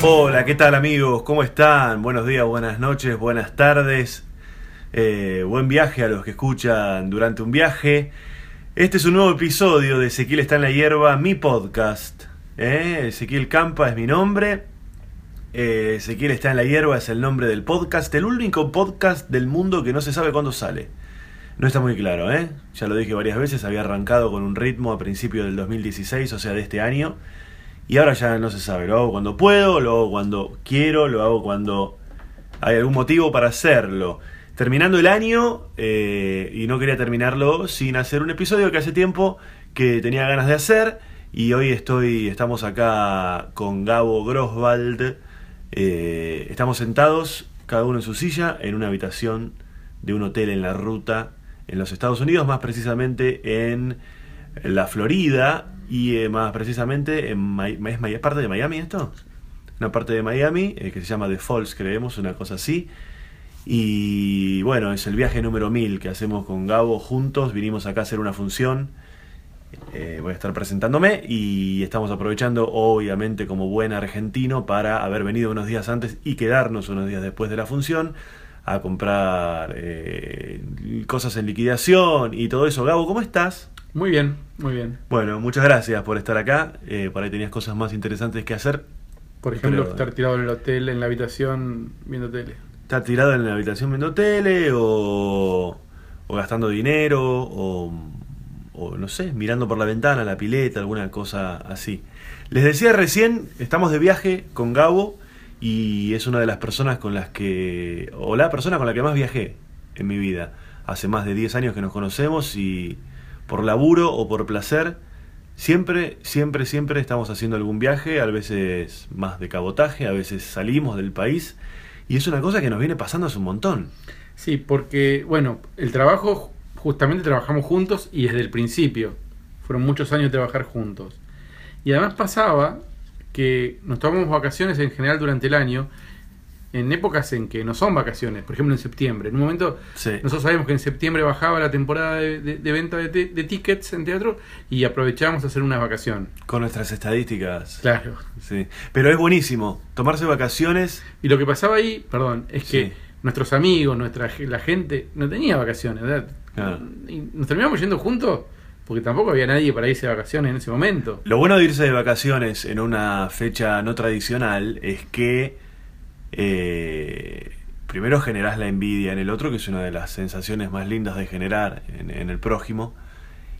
Hola, ¿qué tal amigos? ¿Cómo están? Buenos días, buenas noches, buenas tardes. Eh, buen viaje a los que escuchan durante un viaje. Este es un nuevo episodio de Ezequiel está en la hierba, mi podcast. ¿eh? Ezequiel Campa es mi nombre. Eh, Ezequiel está en la hierba es el nombre del podcast, el único podcast del mundo que no se sabe cuándo sale. No está muy claro, ¿eh? Ya lo dije varias veces, había arrancado con un ritmo a principios del 2016, o sea, de este año. Y ahora ya no se sabe, lo hago cuando puedo, lo hago cuando quiero, lo hago cuando hay algún motivo para hacerlo. Terminando el año, eh, y no quería terminarlo sin hacer un episodio que hace tiempo que tenía ganas de hacer. Y hoy estoy, estamos acá con Gabo Groswald. Eh, estamos sentados, cada uno en su silla, en una habitación de un hotel en la ruta en los Estados Unidos, más precisamente en la Florida y eh, más precisamente en Mi- ¿es Mi- parte de Miami esto? Una parte de Miami eh, que se llama The Falls, creemos, una cosa así. Y bueno, es el viaje número 1000 que hacemos con Gabo juntos. Vinimos acá a hacer una función. Eh, voy a estar presentándome y estamos aprovechando, obviamente, como buen argentino, para haber venido unos días antes y quedarnos unos días después de la función a comprar eh, cosas en liquidación y todo eso. Gabo, ¿cómo estás? Muy bien, muy bien. Bueno, muchas gracias por estar acá. Eh, por ahí tenías cosas más interesantes que hacer. Por ejemplo, Pero- estar tirado en el hotel, en la habitación, viendo tele. ¿Estás tirado en la habitación viendo tele o, o gastando dinero o, o, no sé, mirando por la ventana, la pileta, alguna cosa así? Les decía recién, estamos de viaje con Gabo y es una de las personas con las que, o la persona con la que más viajé en mi vida. Hace más de 10 años que nos conocemos y por laburo o por placer, siempre, siempre, siempre estamos haciendo algún viaje, a veces más de cabotaje, a veces salimos del país. Y es una cosa que nos viene pasando hace un montón. Sí, porque, bueno, el trabajo, justamente trabajamos juntos y desde el principio. Fueron muchos años de trabajar juntos. Y además pasaba que nos tomamos vacaciones en general durante el año, en épocas en que no son vacaciones, por ejemplo en septiembre. En un momento, Sí. nosotros sabemos que en septiembre bajaba la temporada de, de- de venta de, te- de tickets en teatro y aprovechábamos a hacer una vacación. Con nuestras estadísticas. Claro. Sí. Pero es buenísimo. Tomarse vacaciones. Y lo que pasaba ahí, perdón, es que nuestros amigos, nuestra la gente, no tenía vacaciones, ¿verdad? Claro. Y nos terminamos yendo juntos porque tampoco había nadie para irse de vacaciones en ese momento. Lo bueno de irse de vacaciones en una fecha no tradicional es que eh, primero generás la envidia en el otro, que es una de las sensaciones más lindas de generar en, en el prójimo.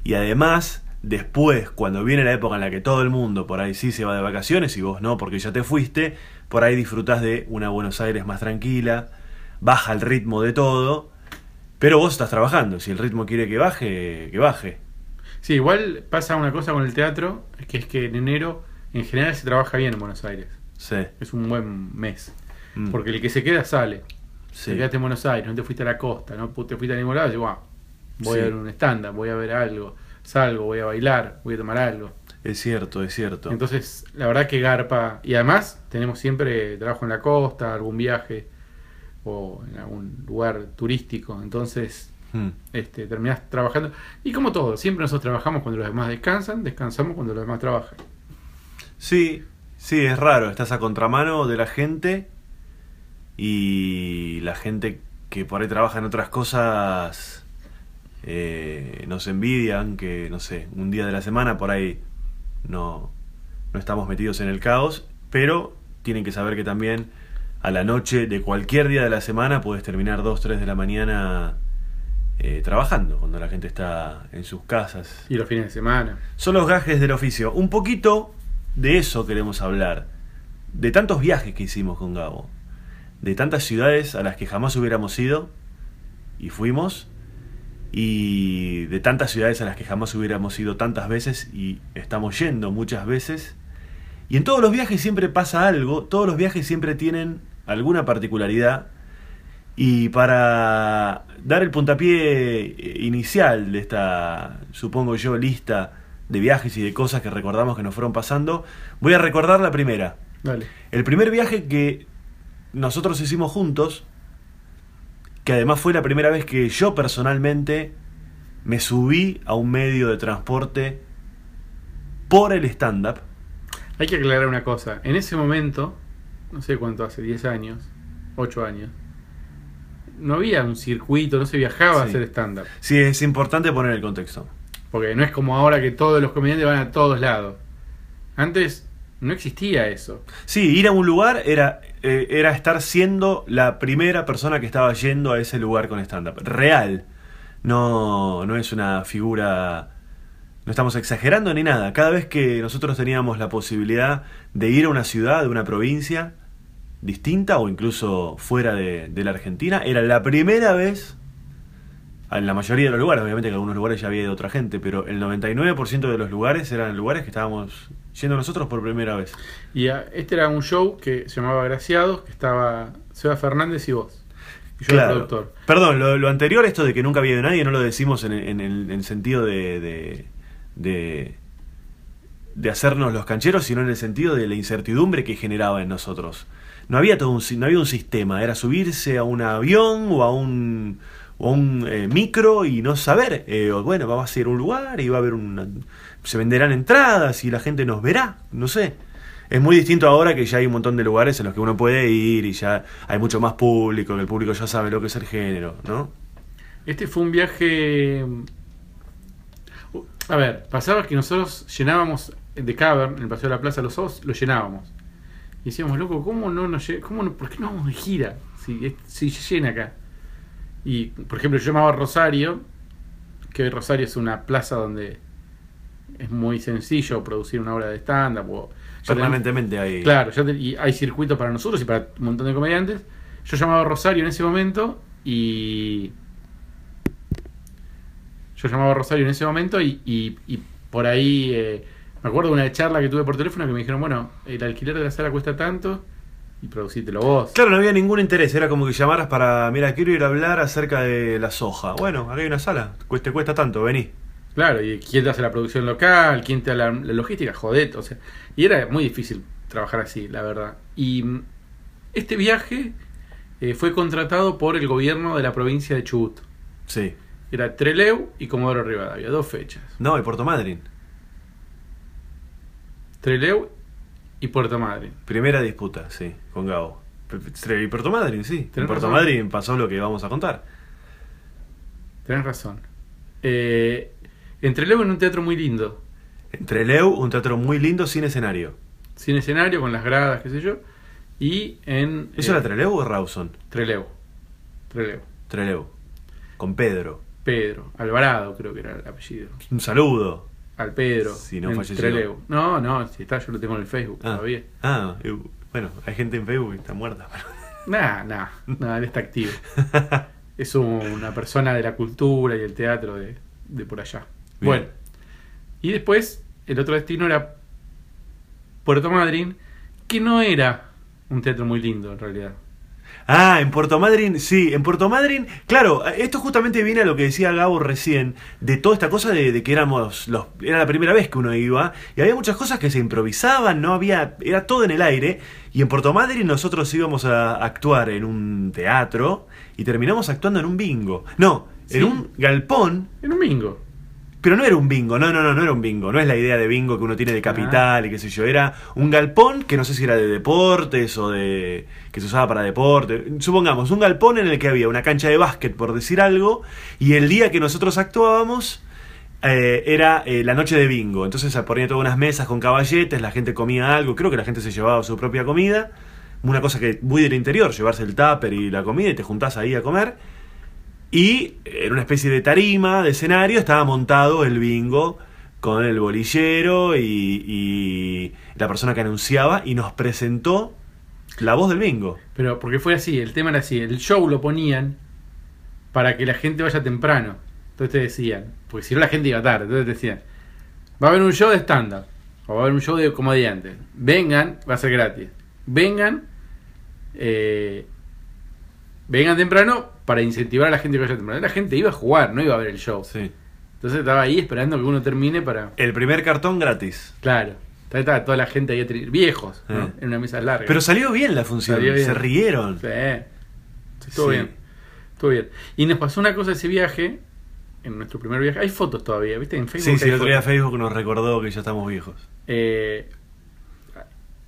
Y además, después, cuando viene la época en la que todo el mundo por ahí sí se va de vacaciones y vos no, porque ya te fuiste, por ahí disfrutás de una Buenos Aires más tranquila, baja el ritmo de todo, pero vos estás trabajando. Si el ritmo quiere que baje, que baje. Sí, igual pasa una cosa con el teatro, que es que en enero en general se trabaja bien en Buenos Aires. Sí. Es un buen mes. Mm. Porque el que se queda sale. Sí. Te quedaste en Buenos Aires, no te fuiste a la costa, no te fuiste a ningún lado, y digo, "Ah, voy Sí. a ver un stand voy a ver algo, salgo, voy a bailar, voy a tomar algo. Es cierto, es cierto. Entonces, la verdad que garpa. Y además, tenemos siempre trabajo en la costa, algún viaje o en algún lugar turístico. Entonces, Mm. este, terminás trabajando. Y como todo, siempre nosotros trabajamos cuando los demás descansan, descansamos cuando los demás trabajan. Sí, sí, es raro. Estás a contramano de la gente y la gente que por ahí trabaja en otras cosas eh, nos envidian que, no sé, un día de la semana por ahí no, no estamos metidos en el caos, pero tienen que saber que también a la noche de cualquier día de la semana puedes terminar 2, 3 de la mañana eh, trabajando, cuando la gente está en sus casas. Y los fines de semana. Son los gajes del oficio. Un poquito de eso queremos hablar. De tantos viajes que hicimos con Gabo. De tantas ciudades a las que jamás hubiéramos ido y fuimos. Y de tantas ciudades a las que jamás hubiéramos ido tantas veces y estamos yendo muchas veces. Y en todos los viajes siempre pasa algo. Todos los viajes siempre tienen alguna particularidad. Y para dar el puntapié eh, inicial de esta, supongo yo, lista de viajes y de cosas que recordamos que nos fueron pasando, voy a recordar la primera. Dale. El primer viaje que nosotros hicimos juntos, que además fue la primera vez que yo personalmente me subí a un medio de transporte por el stand-up. Hay que aclarar una cosa. En ese momento, no sé cuánto hace, 10 años, 8 años, no había un circuito, no se viajaba a hacer stand-up. Sí, es importante poner el contexto. Porque no es como ahora que todos los comediantes van a todos lados. Antes no existía eso. Sí, ir a un lugar era, eh, era estar siendo la primera persona que estaba yendo a ese lugar con stand-up. Real. No, no es una figura... No estamos exagerando ni nada. Cada vez que nosotros teníamos la posibilidad de ir a una ciudad, de una provincia distinta o incluso fuera de, de la Argentina, era la primera vez, en la mayoría de los lugares, obviamente que en algunos lugares ya había ido otra gente, pero el 99% de los lugares eran lugares que estábamos yendo nosotros por primera vez. Y este era un show que se llamaba Graciados, que estaba Seba Fernández y vos. Y yo era el productor. Perdón, lo, lo anterior, esto de que nunca había ido nadie, no lo decimos en, en el en sentido de, de, de, de hacernos los cancheros, sino en el sentido de la incertidumbre que generaba en nosotros. No había todo un, no había un sistema, era subirse a un avión o a un, o a un eh, micro y no saber, eh, bueno, vamos a a un lugar y va a haber una, se venderán entradas y la gente nos verá, no sé. Es muy distinto ahora que ya hay un montón de lugares en los que uno puede ir y ya hay mucho más público, que el público ya sabe lo que es el género, ¿no? Este fue un viaje. A ver, pasaba que nosotros llenábamos de Cavern, en el Paseo de la Plaza, los ojos, lo llenábamos. Y decíamos, loco, ¿cómo no nos lle- cómo no- ¿Por qué no vamos de gira? Si, si llena acá. Y, por ejemplo, yo llamaba Rosario, que hoy Rosario es una plaza donde es muy sencillo producir una obra de stand-up. Permanentemente hay. Claro, ya te- y hay circuitos para nosotros y para un montón de comediantes. Yo llamaba a Rosario en ese momento y. Yo llamaba a Rosario en ese momento y, y- y por ahí. eh, me acuerdo de una charla que tuve por teléfono que me dijeron: bueno, el alquiler de la sala cuesta tanto y producítelo vos. Claro, no había ningún interés, era como que llamaras para, mira, quiero ir a hablar acerca de la soja. Bueno, acá hay una sala, cuesta, te cuesta tanto, vení. Claro, y quién te hace la producción local, quién te da la, la logística, jodet, o sea, y era muy difícil trabajar así, la verdad. Y mm, este viaje eh, fue contratado por el gobierno de la provincia de Chubut. Sí. Era Treleu y Comodoro Rivadavia, dos fechas. No, y Puerto Madryn. Treleu y Puerto Madryn. Primera disputa, sí, con Gabo. Y Puerto Madryn, sí. En Puerto razón. Madryn pasó lo que vamos a contar. Tenés razón. Eh, en Treleu en un teatro muy lindo, Entre Leu, un teatro muy lindo sin escenario. sin escenario, con las gradas, qué sé yo, y en... ¿Eso eh, era Treleu o Rawson? Treleu. Treleu. Treleu. Con Pedro. Pedro. Alvarado creo que era el apellido. Un saludo. Al Pedro. Si no falleció. Trelew. No, no, si está, yo lo tengo en el Facebook Ah, todavía. ah, eh, bueno, hay gente en Facebook que está muerta. Nah, nah, nah, él está activo. es un- una persona de la cultura y el teatro de, de por allá. Bien. Bueno, y después el otro destino era Puerto Madryn, que no era un teatro muy lindo en realidad. Ah, en Puerto Madryn, sí, en Puerto Madryn, claro, esto justamente viene a lo que decía Gabo recién, de toda esta cosa de, de que éramos los, era la primera vez que uno iba, y había muchas cosas que se improvisaban, no había, era todo en el aire, y en Puerto Madryn nosotros íbamos a actuar en un teatro, y terminamos actuando en un bingo. No, Sí. en un galpón, En un bingo. Pero no era un bingo, no, no, no, no era un bingo, no es la idea de bingo que uno tiene de capital y qué sé yo, era un galpón que no sé si era de deportes o de que se usaba para deporte, supongamos, un galpón en el que había una cancha de básquet, por decir algo, y el día que nosotros actuábamos eh, era eh, la noche de bingo, entonces se ponían todas unas mesas con caballetes, la gente comía algo, creo que la gente se llevaba su propia comida, una cosa que muy del interior, llevarse el tupper y la comida y te juntás ahí a comer. Y en una especie de tarima, de escenario, estaba montado el bingo con el bolillero y, y la persona que anunciaba y nos presentó la voz del bingo. Pero porque fue así, el tema era así, el show lo ponían para que la gente vaya temprano. Entonces te decían, porque si no la gente iba tarde, entonces te decían, va a haber un show de stand-up, o va a haber un show de comediantes, vengan, va a ser gratis, vengan, eh, vengan temprano para incentivar a la gente que vaya temprano. La gente iba a jugar, no iba a ver el show. Sí. Entonces estaba ahí esperando que uno termine para... El primer cartón gratis. Claro, estaba toda la gente ahí, viejos, ¿no? Eh. en una mesa larga. Pero salió bien la función, bien. se rieron. Sí. Estuvo Sí. bien. Estuvo bien. Y nos pasó una cosa ese viaje en nuestro primer viaje. Hay fotos todavía, ¿viste? En Facebook. Sí, sí, el otro día. Facebook nos recordó que ya estamos viejos. Eh,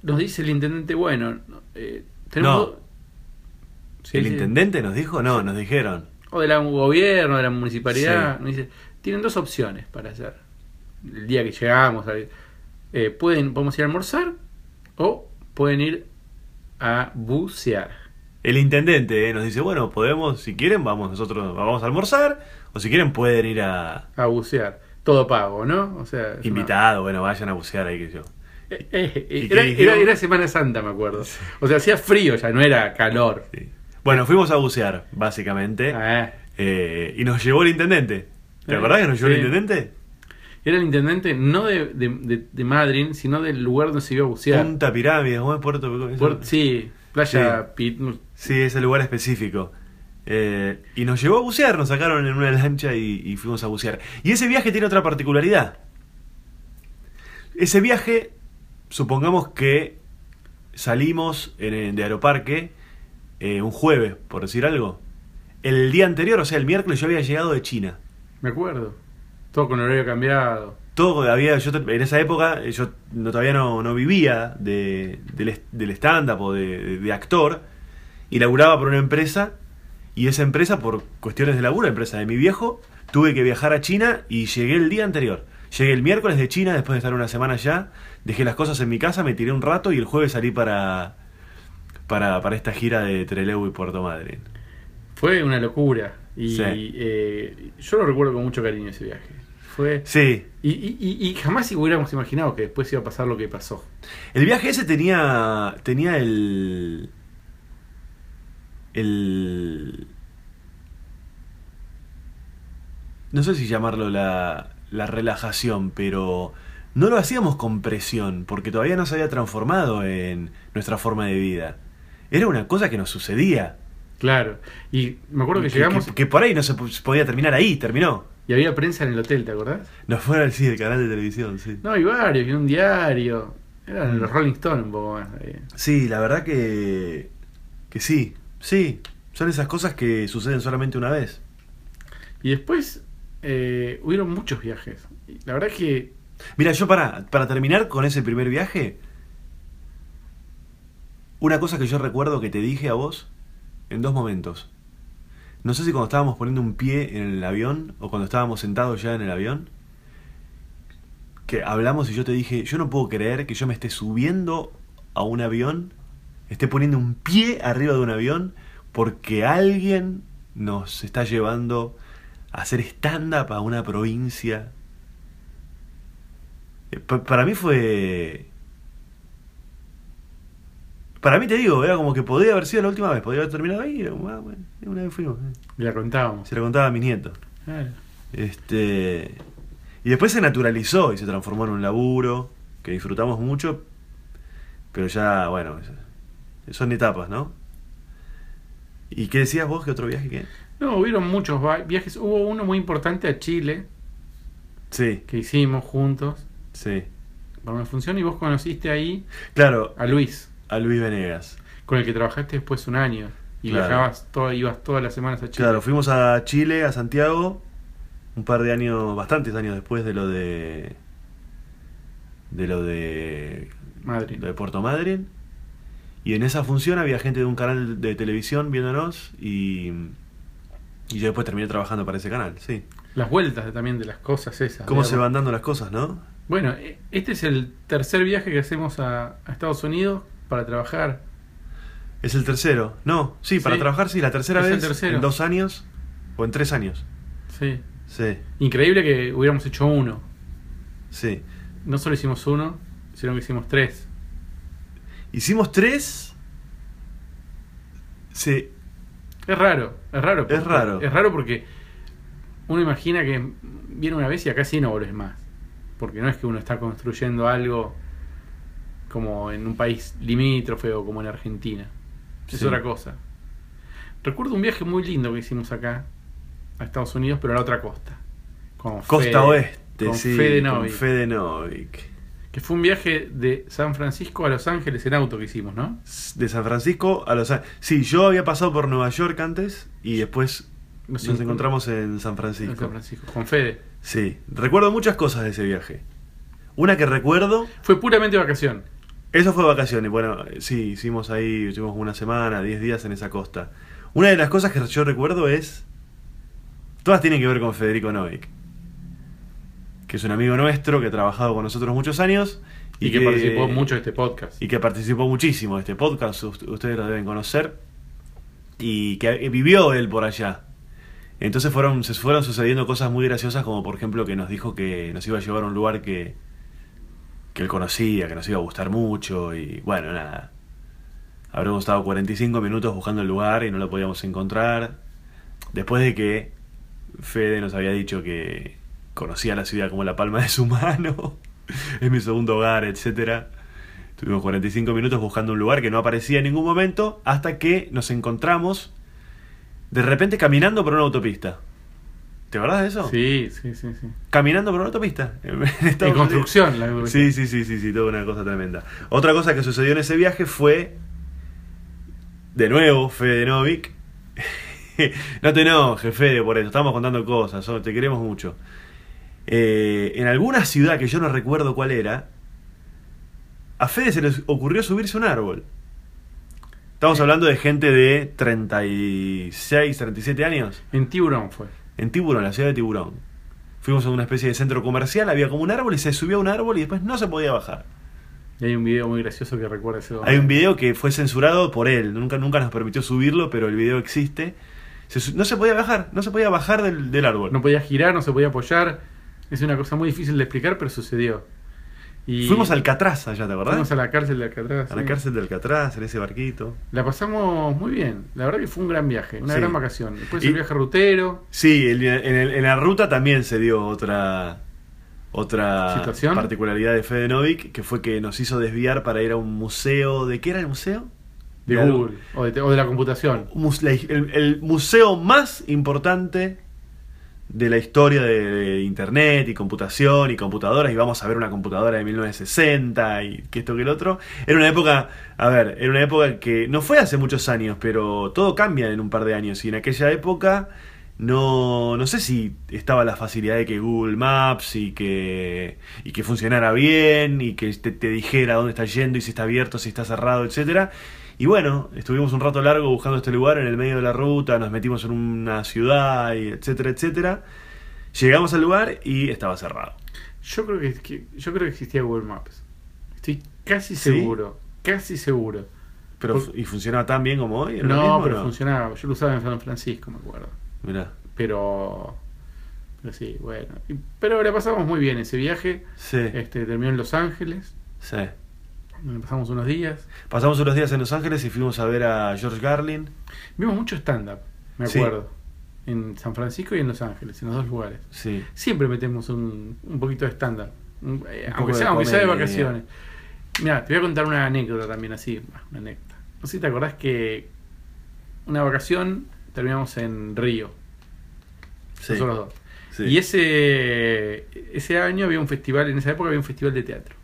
nos dice el intendente, bueno, eh, tenemos. No. Sí, ¿El sí. intendente nos dijo? No, nos dijeron. O del gobierno, de la municipalidad. Sí. Nos dice, tienen dos opciones para hacer. El día que llegamos, eh, pueden, podemos ir a almorzar o pueden ir a bucear. El intendente eh, nos dice, bueno, podemos, si quieren, vamos nosotros, vamos a almorzar, o si quieren pueden ir a A bucear. Todo pago, ¿no? O sea, una- invitado, bueno, vayan a bucear ahí que yo. Eh, eh, ¿Y eh, qué era, era- era Semana Santa, me acuerdo. O sea, hacía frío ya, no era calor. Sí. Bueno, fuimos a bucear, básicamente, Ah, eh, y nos llevó el intendente. ¿Te Eh, acordás que nos llevó sí. el intendente? era el intendente no de, de, de- de Madrid, sino del lugar donde se iba a bucear. Punta Pirámide, ¿cómo es Puerto Pico- Puer- sí, playa Pit- Sí, ese lugar específico. Eh, y nos llevó a bucear, nos sacaron en una lancha y, y fuimos a bucear. Y ese viaje tiene otra particularidad. Ese viaje, supongamos que salimos en- de Aeroparque eh, un jueves, por decir algo. El día anterior, o sea, el miércoles, yo había llegado de China. Me acuerdo. Todo con horario cambiado. Todo había, yo en esa época eh, yo no, todavía no, no vivía de, del, del stand-up o de, de- actor y laburaba por una empresa y esa empresa por cuestiones de laburo, la empresa de mi viejo, tuve que viajar a China y llegué el día anterior. Llegué el miércoles de China después de estar una semana allá, dejé las cosas en mi casa, me tiré un rato y el jueves salí para, para, para esta gira de Trelew y Puerto Madryn. Fue una locura. Y Sí. eh, yo lo recuerdo con mucho cariño ese viaje. Fue. Sí, Y, y- y- y jamás hubiéramos imaginado que después iba a pasar lo que pasó. El viaje ese tenía. tenía el. el. No sé si llamarlo la, la relajación, pero no lo hacíamos con presión, porque todavía no se había transformado en nuestra forma de vida. Era una cosa que nos sucedía. Claro. Y me acuerdo que, que, llegamos que- que por ahí no se po- podía terminar ahí, terminó. y había prensa en el hotel, ¿te acordás? Nos fueron al sí, el canal de televisión, sí. No, y varios, y un diario. Eran Mm. los Rolling Stones un poco más. eh. Sí, la verdad que. que sí, sí. Son esas cosas que suceden solamente una vez. Y después eh, hubieron muchos viajes. La verdad que Mira, yo para, para terminar con ese primer viaje, una cosa que yo recuerdo que te dije a vos en dos momentos. No sé si cuando estábamos poniendo un pie en el avión o cuando estábamos sentados ya en el avión, que hablamos y yo te dije, yo no puedo creer que yo me esté subiendo a un avión, esté poniendo un pie arriba de un avión porque alguien nos está llevando a hacer stand-up a una provincia eh, pa- Para mí fue. Para mí te digo, era como que podía haber sido la última vez, podía haber terminado ahí, era como, ah, bueno, una vez fuimos. eh. la contábamos. Se lo contaba a mis nietos. Claro. Este. Y después se naturalizó y se transformó en un laburo que disfrutamos mucho, pero ya, bueno, son etapas, ¿no? ¿Y qué decías vos? ¿Qué otro viaje? ¿Qué? No, hubieron muchos viajes. Hubo uno muy importante a Chile Sí, que hicimos juntos sí. para una función y vos conociste ahí Claro, a Luis, a Luis Venegas. con el que trabajaste después un año. Y Claro. viajabas, todo, ibas todas las semanas a Chile. Claro, fuimos a Chile, a Santiago, un par de años, bastantes años después de lo de. de lo de. Madrid. lo de Puerto Madryn. Y en esa función había gente de un canal de televisión viéndonos y. y yo después terminé trabajando para ese canal, sí. Las vueltas de- también de las cosas esas. ¿Cómo se van dando las cosas, no? Bueno, e- este es el tercer viaje que hacemos a, a Estados Unidos para trabajar. Es el tercero. No, sí, para Sí. trabajar sí, la tercera Es el vez tercero. en dos años o en tres años. Sí. Sí, Increíble que hubiéramos hecho uno. sí. No solo hicimos uno, sino que hicimos tres. Hicimos tres. Sí, Es raro, es raro. Es raro. Es raro porque uno imagina que viene una vez y acá sí no volvés más. Porque no es que uno está construyendo algo como en un país limítrofe o como en Argentina. Es Sí. otra cosa. Recuerdo un viaje muy lindo que hicimos acá a Estados Unidos, pero a la otra costa. Con Costa Fede- Oeste, con sí. Fede con Novik. Fede Novik. Que fue un viaje de San Francisco a Los Ángeles en auto que hicimos, ¿no? De San Francisco a Los Ángeles. Sí, yo había pasado por Nueva York antes y después Nos Nos encont- encontramos en San en Francisco. San Francisco, con Fede. Sí, recuerdo muchas cosas de ese viaje. Una que recuerdo, Fue puramente vacación. Eso fue vacaciones. Bueno, sí, hicimos ahí, estuvimos una semana, 10 días en esa costa. Una de las cosas que yo recuerdo es. Todas tienen que ver con Federico Novik, que es un amigo nuestro que ha trabajado con nosotros muchos años Y, que, participó mucho de este podcast. y que participó muchísimo de este podcast, ust- ustedes lo deben conocer, y que vivió él por allá. Entonces fueron, se fueron sucediendo cosas muy graciosas, como por ejemplo que nos dijo que nos iba a llevar a un lugar que, que él conocía, que nos iba a gustar mucho, y bueno, nada. Habremos estado 45 minutos buscando el lugar y no lo podíamos encontrar. Después de que Fede nos había dicho que conocía la ciudad como la palma de su mano, es mi segundo hogar, etcétera. Tuvimos 45 minutos buscando un lugar que no aparecía en ningún momento hasta que nos encontramos de repente caminando por una autopista. ¿Te acordás de eso? Sí, sí, sí, sí. Caminando por una autopista. En, construcción, la autopista. Sí, sí, sí, sí, sí, toda una cosa tremenda. Otra cosa que sucedió en ese viaje fue, de nuevo, Fede Novik. no te enojes, Fede, por eso, estamos contando cosas, oh, te queremos mucho. Eh, en alguna ciudad que yo no recuerdo cuál era, a Fede se les ocurrió subirse a un árbol. Estamos hablando de gente de 36, 37 años. En Tiburón fue. En Tiburón, la ciudad de Tiburón. Fuimos a una especie de centro comercial, había como un árbol y se subió a un árbol y después no se podía bajar. Y hay un video muy gracioso que recuerda ese Hay un video que fue censurado por él, nunca, nunca nos permitió subirlo, pero el video existe. Se no se podía bajar, no se podía bajar del, del árbol. No podía girar, no se podía apoyar. Es una cosa muy difícil de explicar, pero sucedió. Y Fuimos a Alcatraz allá, ¿te acordás? fuimos a la cárcel de Alcatraz. A la sí. cárcel de Alcatraz, en ese barquito. La pasamos muy bien. La verdad que fue un gran viaje, una Sí. gran vacación. Después Y- el viaje rutero. Sí, en, el- en la ruta también se dio otra otra ¿Situación? particularidad de Fede Novik, que fue que nos hizo desviar para ir a un museo. ¿De qué era el museo? De Google o de, o de la computación. la- el museo más importante de la historia de, internet y computación y computadoras y vamos a ver una computadora de 1960 y que esto que el otro. Era una época a ver era una época que no fue hace muchos años pero todo cambia en un par de años. Y en aquella época no no sé si estaba la facilidad de que Google Maps y que y que funcionara bien y que te, te dijera dónde está yendo y si está abierto si está cerrado etcétera y bueno, estuvimos un rato largo buscando este lugar en el medio de la ruta, nos metimos en una ciudad, y etcétera, etcétera. Llegamos al lugar y estaba cerrado. Yo creo que, yo creo que existía Google Maps. Estoy casi ¿Sí? seguro, casi seguro. Pero, ¿Y funcionaba tan bien como hoy? ¿Era lo No, mismo pero no? funcionaba. Yo lo usaba en San Francisco, me acuerdo. Mirá, Pero, pero sí, bueno. Pero la pasamos muy bien ese viaje. sí, Este terminó en Los Ángeles. sí. Pasamos unos días. Pasamos unos días en Los Ángeles y fuimos a ver a George Garlin. Vimos mucho stand-up, me Sí. acuerdo. En San Francisco y en Los Ángeles, en los dos lugares. Sí, Siempre metemos un, un poquito de stand-up. Eh, aunque, de sea, aunque sea de vacaciones. Mira, te voy a contar una anécdota también así. Una anécdota. No sé si te acordás que una vacación terminamos en Río. sí. Nosotros dos. sí. Y ese, ese año había un festival, en esa época había un festival de teatro.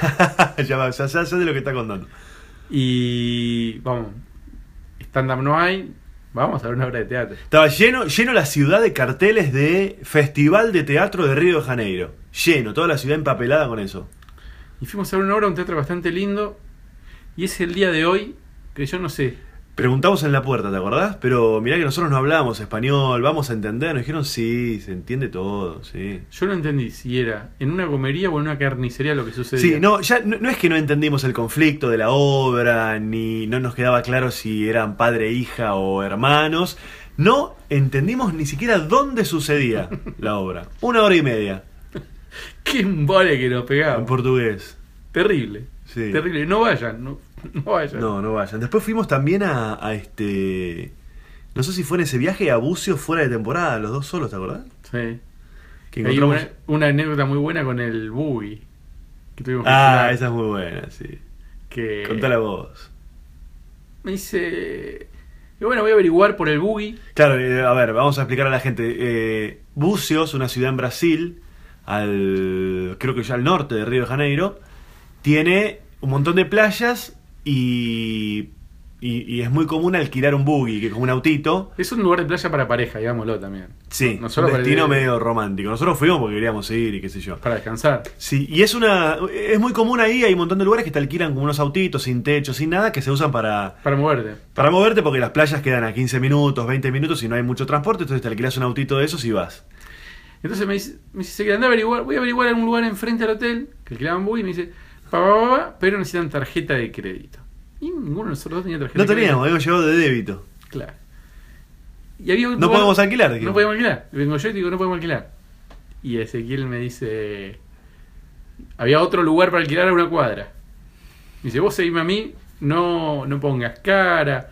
ya, va, ya, ya de lo que está contando. Y vamos, stand-up no hay, vamos a ver una obra de teatro. Estaba lleno, lleno la ciudad de carteles de Festival de Teatro de Río de Janeiro. Lleno, toda la ciudad empapelada con eso. Y fuimos a ver una obra, un teatro bastante lindo. Y es el día de hoy que yo no sé. Preguntamos en la puerta, ¿te acordás? Pero mirá que nosotros no hablamos español, vamos a entender. Nos dijeron, sí, se entiende todo, sí. Yo no entendí si era en una comería o en una carnicería lo que sucedía. Sí, no, ya no, no es que no entendimos el conflicto de la obra, ni no nos quedaba claro si eran padre, hija o hermanos. No entendimos ni siquiera dónde sucedía la obra. Una hora y media, Qué embole que nos en pegaba. portugués. Terrible. Sí. Terrible. No vayan, no, no vayan. No, no vayan. Después fuimos también a, a este... No sé si fue en ese viaje a Bucios fuera de temporada, los dos solos, ¿te acordás? Sí. Que Hay encontramos... una, una anécdota muy buena con el Boogie. Que tuvimos que Ah, hablar, esa es muy buena, sí. que Contala vos. Me dice. Y bueno, voy a averiguar por el Boogie. Claro, eh, a ver, vamos a explicar a la gente. Eh, Bucios, una ciudad en Brasil, al creo que ya al norte de Río de Janeiro, tiene un montón de playas y, y, y es muy común alquilar un buggy, que es como un autito. Es un lugar de playa para pareja, digámoslo también. Sí, un destino medio romántico. Nosotros fuimos porque queríamos ir y qué sé yo. Para descansar. Sí, y es una es muy común ahí, hay un montón de lugares que te alquilan como unos autitos sin techo, sin nada, que se usan para, Para moverte. para moverte porque las playas quedan a 15 minutos, 20 minutos y no hay mucho transporte, entonces te alquilas un autito de esos y vas. Entonces me dice, me dice "Ezequiel, anda a averiguar, voy a averiguar en un lugar enfrente al hotel, que alquilaban buggy, y me dice, pa, pa, pa, pero necesitan tarjeta de crédito. Y ninguno de nosotros dos tenía tarjeta No de crédito. teníamos, habíamos llevado de débito. Claro. Y había un No lugar- podemos alquilar. No podemos alquilar. Vengo yo y digo, no podemos alquilar. Y Ezequiel me dice, había otro lugar para alquilar a una cuadra. Me dice, vos seguime a mí, no, no pongas cara,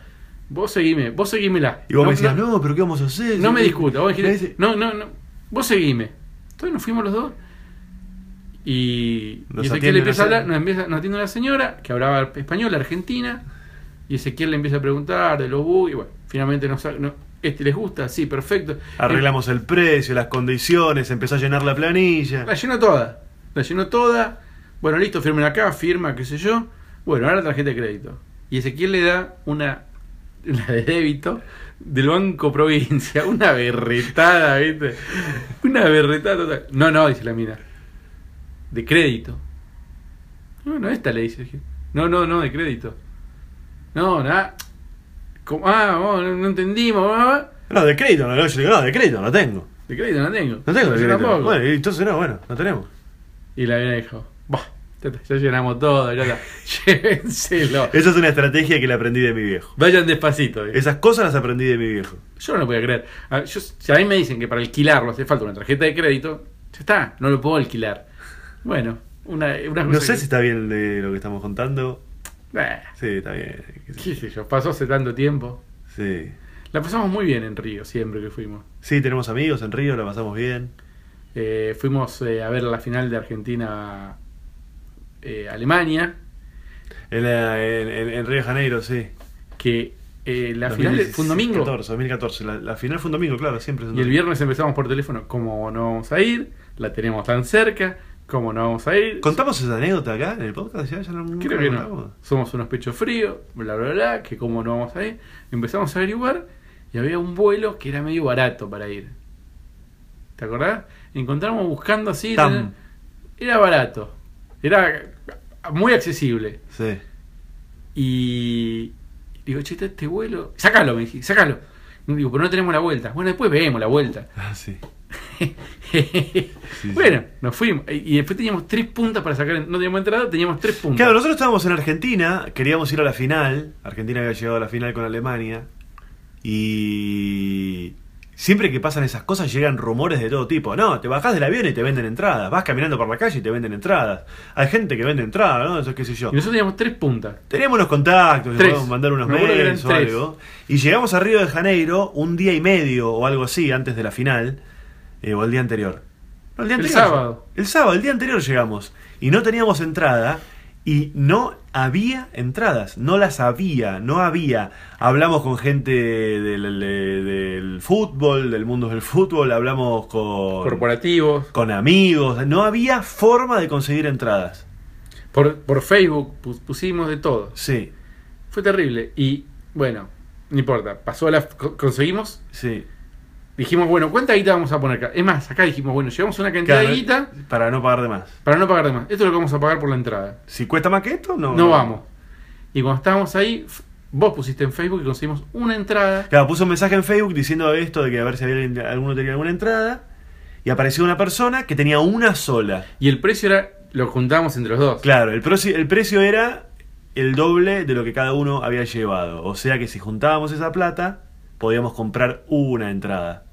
vos seguime, vos seguímela. Y vos no, me decías, no, no, pero ¿qué vamos a hacer? no me discutas, vos dijiste, no, no, no, vos seguime. Entonces nos fuimos los dos. Y, y Ezequiel le empieza a hablar, nos, empieza, nos atiende una señora que hablaba español, argentina. Y Ezequiel le empieza a preguntar de los bugs. Y bueno, finalmente nos, no, ¿este les gusta? Sí, perfecto. Arreglamos el precio, las condiciones, empezó a llenar la planilla. La llenó toda. La llenó toda. Bueno, listo, firmen acá, firma, qué sé yo. Bueno, ahora la tarjeta de crédito. Y Ezequiel le da una, una de débito del Banco Provincia. Una berretada, ¿viste? Una berretada total. No, no, dice la mina. De crédito. No, no, esta le dice. No, no, no, de crédito. No, nada. ¿Cómo? Ah, no, no entendimos. ah, ah. No, de crédito, no, yo digo, no, de crédito no tengo. De crédito no tengo. No tengo de crédito. tampoco. Bueno, y entonces no, bueno, no tenemos. Y la mina dijo, bah, ya, llenamos todo, ya está, llévenselo. Esa es una estrategia que le aprendí de mi viejo. Vayan despacito. dijo. Esas cosas las aprendí de mi viejo. Yo no lo podía creer. A, yo- si a mí me dicen que para alquilarlo hace falta una tarjeta de crédito, ya está, no lo puedo alquilar. Bueno, una, una No cosa sé que- si está bien de lo que estamos contando. Sí, está bien. qué sé yo, pasó hace tanto tiempo. Sí. La pasamos muy bien en Río, siempre que fuimos. Sí, tenemos amigos en Río, la pasamos bien. Eh, fuimos eh, a ver la final de Argentina eh, Alemania, En, la- en, en- en Río de Janeiro, sí. que eh, la final fue un domingo. 2014, 2014. La, la final fue un domingo, claro, siempre es un Y el viernes empezamos por teléfono, ¿cómo no vamos a ir? La tenemos tan cerca, ¿cómo no vamos a ir? ¿Contamos esa anécdota acá en el podcast? ¿Ya, ya no, nunca Creo que contamos? no. Somos unos pechos fríos, bla, bla, bla, que cómo no vamos a ir. Empezamos a averiguar y había un vuelo que era medio barato para ir. ¿Te acordás? Encontramos buscando así. Tam. Era barato. Era muy accesible. Sí. Y digo, che, este vuelo. Sácalo, me dije, sácalo. Digo, pero no tenemos la vuelta. Bueno, después vemos la vuelta. Ah, sí. Bueno, nos fuimos. Y después teníamos tres puntas para sacar. No teníamos entrada, teníamos tres puntas. Claro, nosotros estábamos en Argentina, queríamos ir a la final. Argentina había llegado a la final con Alemania. Y siempre que pasan esas cosas llegan rumores de todo tipo. No, te bajás del avión y te venden entradas. Vas caminando por la calle y te venden entradas. Hay gente que vende entradas, ¿no? Eso qué sé yo. Y nosotros teníamos tres puntas. Teníamos unos contactos, Tres. podíamos mandar unos mails o tres. algo. Y llegamos a Río de Janeiro un día y medio o algo así antes de la final. Eh, o el día anterior. No, el día El anterior. sábado. El sábado, el día anterior llegamos. Y no teníamos entrada. Y no había entradas. No las había. No había. Hablamos con gente del, del- del fútbol, del mundo del fútbol. Hablamos con, Corporativos. con amigos. No había forma de conseguir entradas. Por, por Facebook pus- pusimos de todo. Sí, Fue terrible. Y bueno, no importa. Pasó la. co- Conseguimos. sí. Dijimos, bueno, ¿cuánta guita vamos a poner acá? Es más, acá dijimos, bueno, llevamos una cantidad Claro, de guita Para no pagar de más. para no pagar de más. Esto es lo que vamos a pagar por la entrada. Si cuesta más que esto, no. No vamos. Y cuando estábamos ahí, vos pusiste en Facebook y conseguimos una entrada. Claro, puso un mensaje en Facebook diciendo esto de que a ver si había, alguno tenía alguna entrada. Y apareció una persona que tenía una sola. Y el precio era. Lo juntábamos entre los dos. Claro, el, el precio era el doble de lo que cada uno había llevado. O sea que si juntábamos esa plata, podíamos comprar una entrada.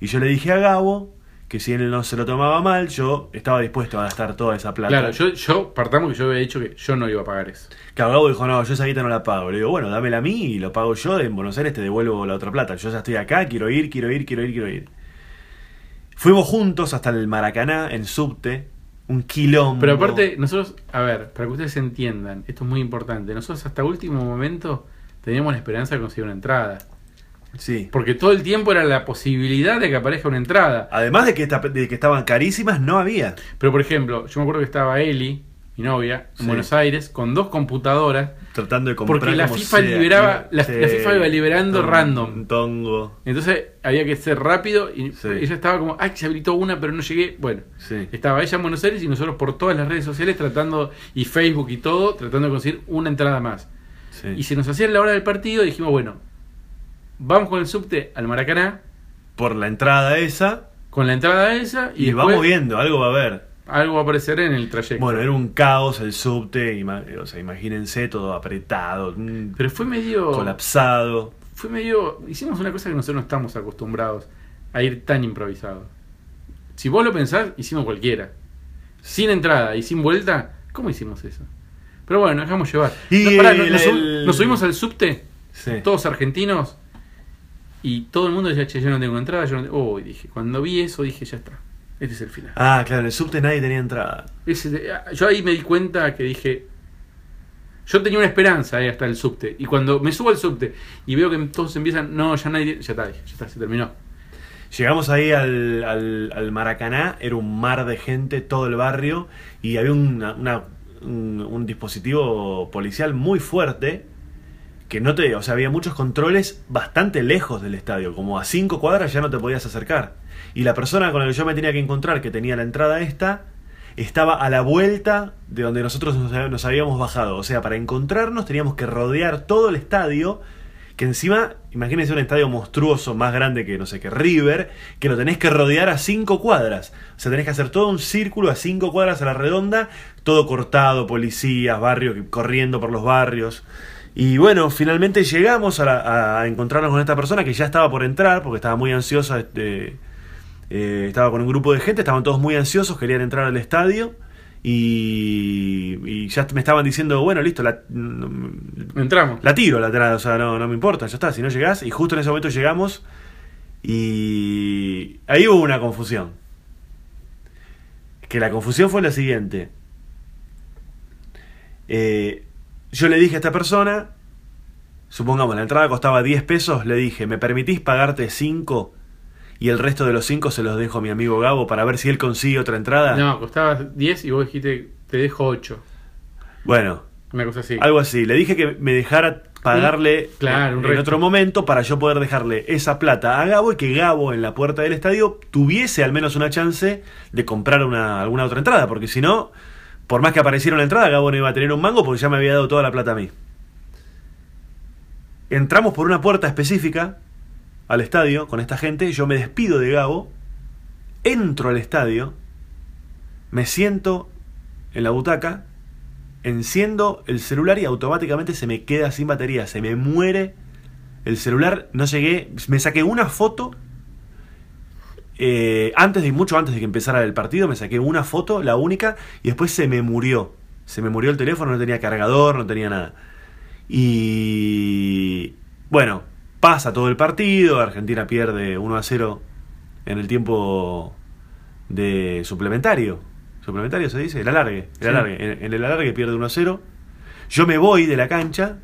Y yo le dije a Gabo que si él no se lo tomaba mal, yo estaba dispuesto a gastar toda esa plata. Claro, yo, yo, partamos que yo había dicho que yo no iba a pagar eso. Claro, Gabo dijo, no, yo esa guita no la pago. Le digo, bueno, dámela a mí y lo pago yo. En Buenos Aires te devuelvo la otra plata. Yo ya estoy acá, quiero ir, quiero ir, quiero ir, quiero ir. Fuimos juntos hasta el Maracaná, en subte. Un quilombo. Pero aparte, nosotros, a ver, para que ustedes entiendan, esto es muy importante. Nosotros hasta último momento teníamos la esperanza de conseguir una entrada. Sí. Porque todo el tiempo era la posibilidad de que aparezca una entrada. Además de que, esta- de que estaban carísimas, no había. Pero por ejemplo, yo me acuerdo que estaba Eli mi novia, en Sí. Buenos Aires, con dos computadoras. Tratando de comprar Porque la como FIFA sea. liberaba- la- Sí. la FIFA iba liberando Un- random. Un tongo. Entonces había que ser rápido y Sí. ella estaba como, ay, se habilitó una, pero no llegué. Bueno, estaba ella en Buenos Aires y nosotros por todas las redes sociales tratando, y Facebook y todo, tratando de conseguir una entrada más. sí. Y se nos hacía la hora del partido y dijimos, bueno, vamos con el subte al Maracaná, Por la entrada esa. con la entrada esa, y, Y, después vamos viendo, algo va a haber. algo va a aparecer en el trayecto. Bueno, era un caos el subte. ima- o sea, imagínense todo apretado, pero fue medio... colapsado. Fue medio... Hicimos una cosa que nosotros no estamos acostumbrados a ir tan improvisado. Si vos lo pensás, hicimos cualquiera. Sin entrada y sin vuelta, ¿cómo hicimos eso? Pero bueno, nos dejamos llevar. Y No, pará, no- el- nos, sub- el- nos subimos al subte, Sí. todos argentinos, y todo el mundo decía, che, yo no tengo entrada, yo no tengo... Oh, y dije, cuando vi eso, dije, ya está. Este es el final. Ah, claro, en el subte nadie tenía entrada. Ese- yo ahí me di cuenta que dije. Yo tenía una esperanza eh, hasta el subte. Y cuando me subo al subte y veo que todos empiezan. No, ya nadie. Ya está, dije, ya está, se terminó. Llegamos ahí al, al, al Maracaná, era un mar de gente, todo el barrio, y había una- una- un, un dispositivo policial muy fuerte, que no te, o sea, había muchos controles bastante lejos del estadio, como a cinco cuadras ya no te podías acercar. Y la persona con la que yo me tenía que encontrar, que tenía la entrada esta, estaba a la vuelta de donde nosotros nos, habíamos bajado. O sea, para encontrarnos teníamos que rodear todo el estadio, que encima, imagínense un estadio monstruoso, más grande que, no sé, que River, que lo tenés que rodear a cinco cuadras. O sea, tenés que hacer todo un círculo a cinco cuadras a la redonda, todo cortado, policías, barrios, corriendo por los barrios. Y bueno, finalmente llegamos a, la- a encontrarnos con esta persona que ya estaba por entrar, porque estaba muy ansiosa, este, eh, estaba con un grupo de gente, estaban todos muy ansiosos, querían entrar al estadio. Y, y ya me estaban diciendo, bueno, listo, la, Entramos. la tiro la entrada, o sea, no, no me importa, ya está, si no llegás. Y justo en ese momento llegamos y ahí hubo una confusión. Que la confusión fue la siguiente. Eh, yo le dije a esta persona, supongamos, la entrada costaba 10 pesos, le dije, ¿me permitís pagarte 5? Y el resto de los 5 se los dejo a mi amigo Gabo para ver si él consigue otra entrada. No, costaba 10 y vos dijiste, te dejo 8. Bueno, Una cosa así. Algo así. Le dije que me dejara pagarle claro, en resto. otro momento para yo poder dejarle esa plata a Gabo y que Gabo en la puerta del estadio tuviese al menos una chance de comprar una, alguna otra entrada. Porque si no, por más que apareciera una entrada, Gabo no iba a tener un mango porque ya me había dado toda la plata a mí. Entramos por una puerta específica al estadio con esta gente. Yo me despido de Gabo. Entro al estadio. Me siento en la butaca enciendo el celular y automáticamente se me queda sin batería, se me muere el celular, no llegué, me saqué una foto eh, antes de mucho antes de que empezara el partido, me saqué una foto, la única, y después se me murió, se me murió el teléfono, no tenía cargador, no tenía nada. Y bueno, pasa todo el partido, Argentina pierde 1 a 0 en el tiempo de suplementario. ¿Suplementario se dice? El alargue. El Sí. alargue. En, en el alargue pierde 1 a 0. Yo me voy de la cancha.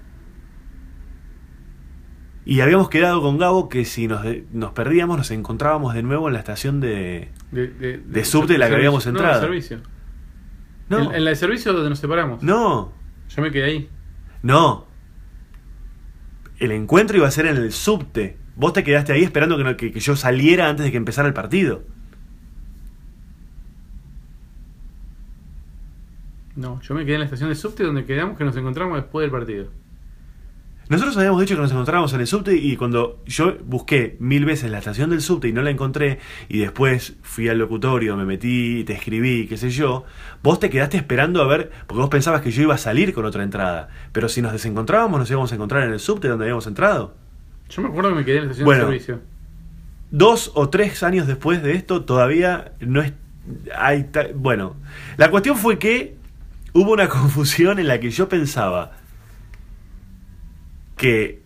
Y habíamos quedado con Gabo que si nos, nos perdíamos nos encontrábamos de nuevo en la estación de... De, de, de subte la que habíamos No, entrado. de servicio. No, En, en la de servicio donde nos separamos. no, Yo me quedé ahí. no. El encuentro iba a ser en el subte. Vos te quedaste ahí esperando que, no- que- que yo saliera antes de que empezara el partido. No, yo me quedé en la estación de subte donde quedamos que nos encontramos después del partido. Nosotros habíamos dicho que nos encontrábamos en el subte y cuando yo busqué mil veces la estación del subte y no la encontré y después fui al locutorio, me metí, te escribí, qué sé yo, vos te quedaste esperando a ver, porque vos pensabas que yo iba a salir con otra entrada, pero si nos desencontrábamos nos íbamos a encontrar en el subte donde habíamos entrado. Yo me acuerdo que me quedé en la estación Bueno. de servicio. Dos o tres años después de esto todavía no es... Hay ta- bueno, la cuestión fue que hubo una confusión en la que yo pensaba que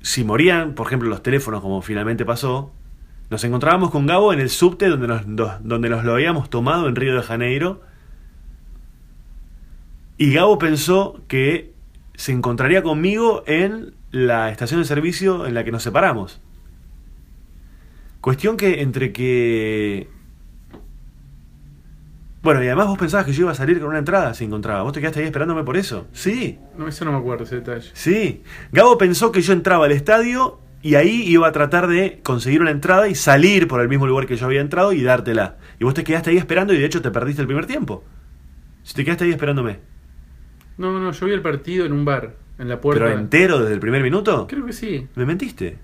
si morían, por ejemplo, los teléfonos, como finalmente pasó, nos encontrábamos con Gabo en el subte donde nos, do- donde nos lo habíamos tomado en Río de Janeiro. Y Gabo pensó que se encontraría conmigo en la estación de servicio en la que nos separamos. Cuestión que entre que Bueno, y además vos pensabas que yo iba a salir con una entrada si encontraba. ¿Vos te quedaste ahí esperándome por eso? Sí, No, eso no me acuerdo, ese detalle. sí. Gabo pensó que yo entraba al estadio y ahí iba a tratar de conseguir una entrada y salir por el mismo lugar que yo había entrado y dártela. Y vos te quedaste ahí esperando y de hecho te perdiste el primer tiempo. Si te quedaste ahí esperándome. No, no, yo vi el partido en un bar, en la puerta. ¿Pero entero desde el primer minuto? Creo que sí, ¿Me mentiste?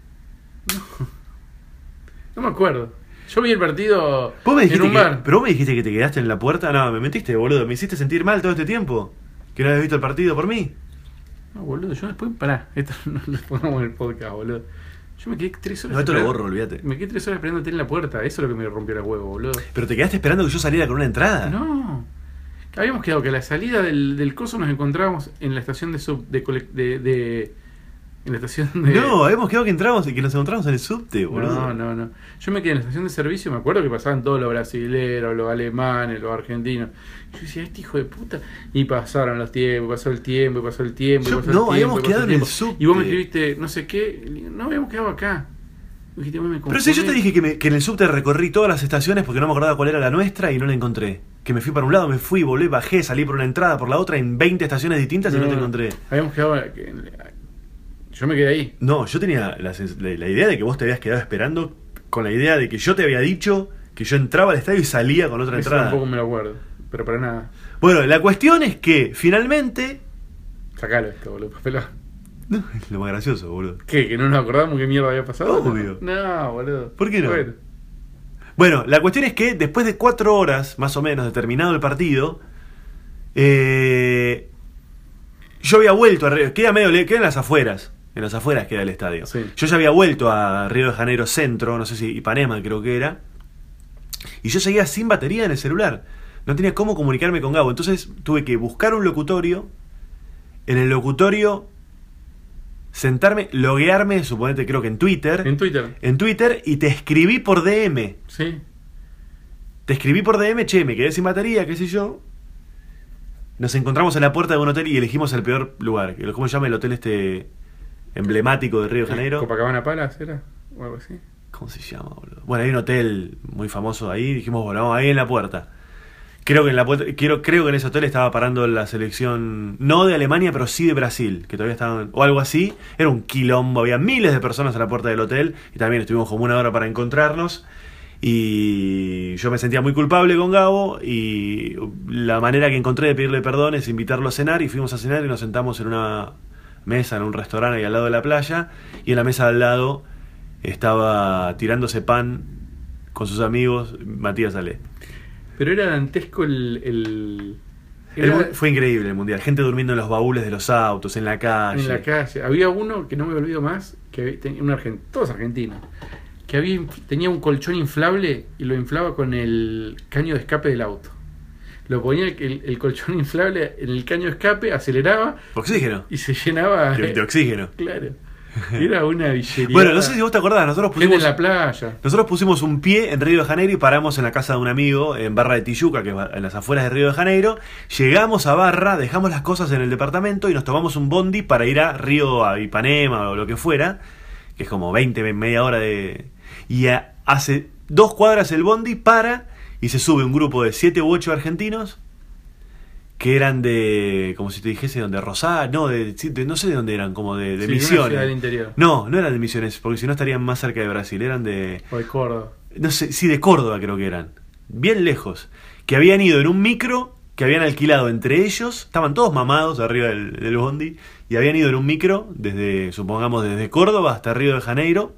no me acuerdo. Yo vi el partido ¿Vos me dijiste en un que, bar. ¿Pero vos me dijiste que te quedaste en la puerta? No, me mentiste, boludo. Me hiciste sentir mal todo este tiempo. Que no habías visto el partido por mí. No, boludo, yo después, pará, esto no lo pongamos en el podcast, boludo. Yo me quedé tres horas No, esto lo borro, olvídate. Me quedé tres horas esperándote en la puerta, eso es lo que me rompió la huevo, boludo. Pero te quedaste esperando que yo saliera con una entrada. No. Habíamos quedado que a la salida del, del coso nos encontrábamos en la estación de sub de, de, de- en la estación de No, habíamos quedado que entramos y que nos encontramos en el subte, boludo. no, no, no. Yo me quedé en la estación de servicio, me acuerdo que pasaban todos los brasileros, los alemanes, los argentinos. Yo decía, este hijo de puta. Y pasaron los tiempos, pasó el tiempo, y pasó el tiempo, y Yo- pasó el no, tiempo, habíamos y quedado en el subte. Y vos me escribiste, no sé qué. y No, habíamos quedado acá. Y dijiste, "Vos me Pero si yo te confundí". dije que, me- que en el subte recorrí todas las estaciones porque no me acordaba cuál era la nuestra y no la encontré. Que me fui para un lado, me fui, volví, bajé, salí por una entrada, por la otra, en 20 estaciones distintas y no, te encontré. Habíamos quedado. Yo me quedé ahí. No, yo tenía la, idea de que vos te habías quedado esperando con la idea de que yo te había dicho que yo entraba al estadio y salía con otra Eso entrada. tampoco me lo acuerdo. Pero para nada. Bueno, la cuestión es que finalmente. Sacalo esto, boludo. papelón. No, es lo más gracioso, boludo. ¿Qué? ¿Que no nos acordamos qué mierda había pasado? Obvio. No, boludo. ¿Por qué no? Bueno. Bueno, la cuestión es que después de cuatro horas, más o menos, de terminado el partido, eh, yo había vuelto a queda medio, queda en las afueras, en las afueras queda el estadio. Sí. Yo ya había vuelto a Río de Janeiro Centro, no sé si Ipanema creo que era, y yo seguía sin batería en el celular. No tenía cómo comunicarme con Gabo, entonces tuve que buscar un locutorio, en el locutorio sentarme, loguearme, suponete creo que en Twitter, En Twitter. en Twitter y te escribí por DM. Sí. Te escribí por DM, che, me quedé sin batería, qué sé yo. Nos encontramos en la puerta de un hotel y elegimos el peor lugar. ¿Cómo se llama el hotel este emblemático de Río de Janeiro? Copacabana Palace era. O algo así. ¿Cómo se llama, boludo? Bueno, hay un hotel muy famoso ahí. Dijimos, bueno, vamos ahí en la puerta. Creo que en la puerta, quiero, creo que en ese hotel estaba parando la selección, no de Alemania, pero sí de Brasil, que todavía estaban, o algo así. Era un quilombo, había miles de personas a la puerta del hotel y también estuvimos como una hora para encontrarnos. Y yo me sentía muy culpable con Gabo y la manera que encontré de pedirle perdón es invitarlo a cenar y fuimos a cenar y nos sentamos en una mesa en un restaurante ahí al lado de la playa y en la mesa al lado estaba tirándose pan con sus amigos Matías Ale. Pero era dantesco el. el era fue increíble el mundial, gente durmiendo en los baúles de los autos, en la calle. en la calle. Había uno que no me olvido más, que tenía un argentino, todos argentinos, que había, tenía un colchón inflable y lo inflaba con el caño de escape del auto. Lo ponía el, el- colchón inflable en el caño de escape, aceleraba Oxígeno. y se llenaba. De, de oxígeno. Claro. Era una villería. Bueno, no sé si vos te acordás, nosotros pusimos, en la playa. nosotros pusimos un pie en Río de Janeiro y paramos en la casa de un amigo en Barra de Tijuca, que es en las afueras de Río de Janeiro. Llegamos a Barra, dejamos las cosas en el departamento y nos tomamos un bondi para ir a Río, a Ipanema o lo que fuera, que es como 20, media hora de... Y a- hace dos cuadras el bondi para y se sube un grupo de 7 u 8 argentinos que eran de, como si te dijese, de Rosario, no, de, de- no sé de dónde eran, como de, de Sí, Misiones. del interior. No, no eran de Misiones, porque si no estarían más cerca de Brasil, eran de, O de Córdoba. no sé, sí, de Córdoba creo que eran, bien lejos, que habían ido en un micro, que habían alquilado entre ellos, estaban todos mamados arriba del, del bondi, y habían ido en un micro, desde, supongamos, desde Córdoba hasta Río de Janeiro,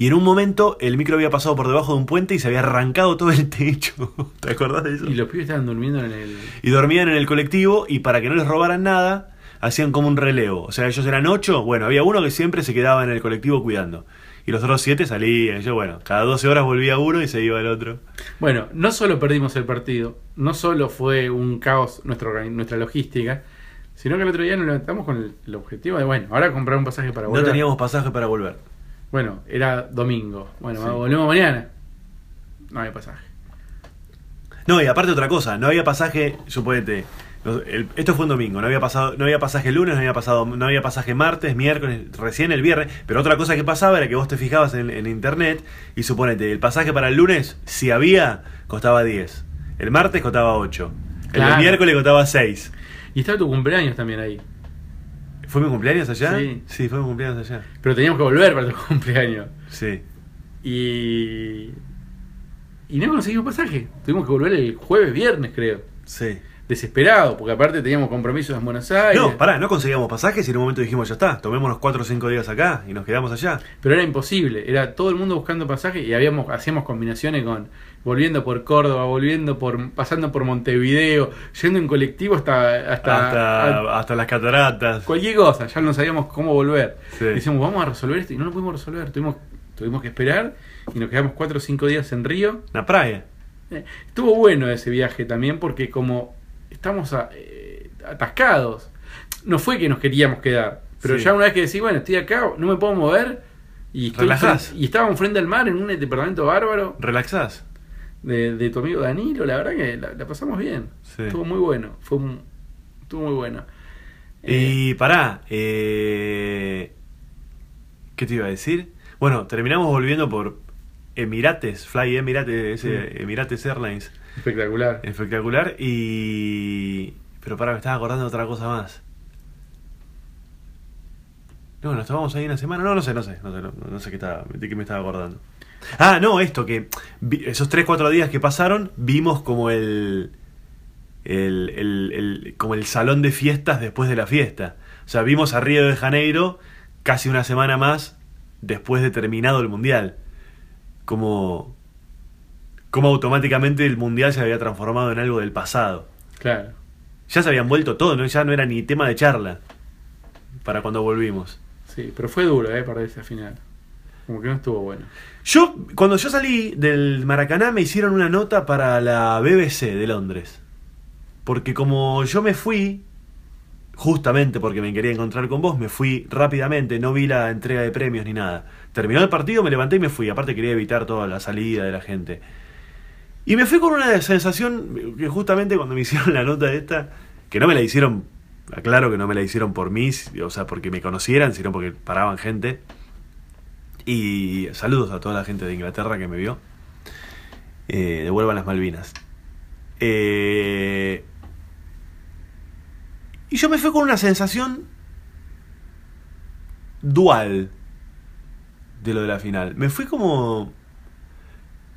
y en un momento el micro había pasado por debajo de un puente y se había arrancado todo el techo. ¿Te acordás de eso? Y los pibes estaban durmiendo en el. y dormían en el colectivo y para que no les robaran nada, hacían como un relevo. O sea, ellos eran ocho, bueno, había uno que siempre se quedaba en el colectivo cuidando. Y los otros siete salían. Yo, bueno, cada 12 horas volvía uno y se iba el otro. Bueno, no solo perdimos el partido, no solo fue un caos nuestro nuestra logística, sino que el otro día nos levantamos con el, el objetivo de, bueno, ahora comprar un pasaje para No volver. teníamos pasaje para volver. Bueno, era domingo. Bueno, Sí. volvemos mañana. No hay pasaje. No, y aparte otra cosa, no había pasaje, suponete, el- esto fue un domingo, no había pasado, no había pasaje lunes, no había pasado, no había pasaje martes, miércoles, recién el viernes, pero otra cosa que pasaba era que vos te fijabas en, en internet y suponete, el pasaje para el lunes, si había, costaba 10. El martes contaba 8. El miércoles contaba 6. Y estaba tu cumpleaños también ahí. ¿Fue mi cumpleaños allá? Sí. fue mi cumpleaños allá. Pero teníamos que volver para tu cumpleaños. Sí. Y. Y no conseguimos pasaje. Tuvimos que volver el jueves, viernes, creo. Sí. Desesperado, porque aparte teníamos compromisos en Buenos Aires. No, pará, no conseguíamos pasajes y en un momento dijimos, ya está, tomémonos 4 o 5 días acá y nos quedamos allá. Pero era imposible. Era todo el mundo buscando pasaje y habíamos, hacíamos combinaciones con volviendo por Córdoba, volviendo por, pasando por Montevideo, yendo en colectivo hasta, hasta, hasta, hasta las cataratas. cualquier cosa. Ya no sabíamos cómo volver. Sí. Decíamos, vamos a resolver esto y no lo pudimos resolver. Tuvimos, tuvimos que esperar y nos quedamos cuatro o cinco días en Río. Una praia. Eh, Estuvo bueno ese viaje también porque como estamos a- eh, atascados, no fue que nos queríamos quedar, pero Sí. ya una vez que decís, bueno, estoy acá, no me puedo mover, y, Relajás. y estábamos frente al mar en un departamento bárbaro Relaxás. de, de tu amigo Danilo, la verdad que la, la pasamos bien, Sí. estuvo muy bueno, fue un- estuvo muy bueno. Eh, Y pará, eh, ¿qué te iba a decir? Bueno, terminamos volviendo por Emirates, Fly Emirates, ese. Emirates Airlines, espectacular. espectacular. Y. Pero pará, me estaba acordando de otra cosa más. No, nos tomamos ahí una semana. No, no sé, no sé, no sé, no, sé qué estaba, de qué me estaba acordando. Ah, no, esto, que esos 3-4 días que pasaron, vimos como el, el, el- el- como el salón de fiestas después de la fiesta. O sea, vimos a Río de Janeiro casi una semana más después de terminado el Mundial. Como, como automáticamente el Mundial se había transformado en algo del pasado. Claro. Ya se habían vuelto todo, ¿no? ya no era ni tema de charla para cuando volvimos. Sí, pero fue duro, eh, perder esa final. Como que no estuvo bueno. Yo, cuando yo salí del Maracaná, me hicieron una nota para la BBC de Londres. Porque como yo me fui, justamente porque me quería encontrar con vos, me fui rápidamente, no vi la entrega de premios ni nada. Terminó el partido, me levanté y me fui. Aparte quería evitar toda la salida de la gente. Y me fui con una sensación que justamente cuando me hicieron la nota esta, que no me la hicieron, aclaro que no me la hicieron por mí, o sea, porque me conocieran, sino porque paraban gente. Y saludos a toda la gente de Inglaterra que me vio. Eh, devuelvan las Malvinas. Eh, y yo me fui con una sensación dual de lo de la final. Me fui como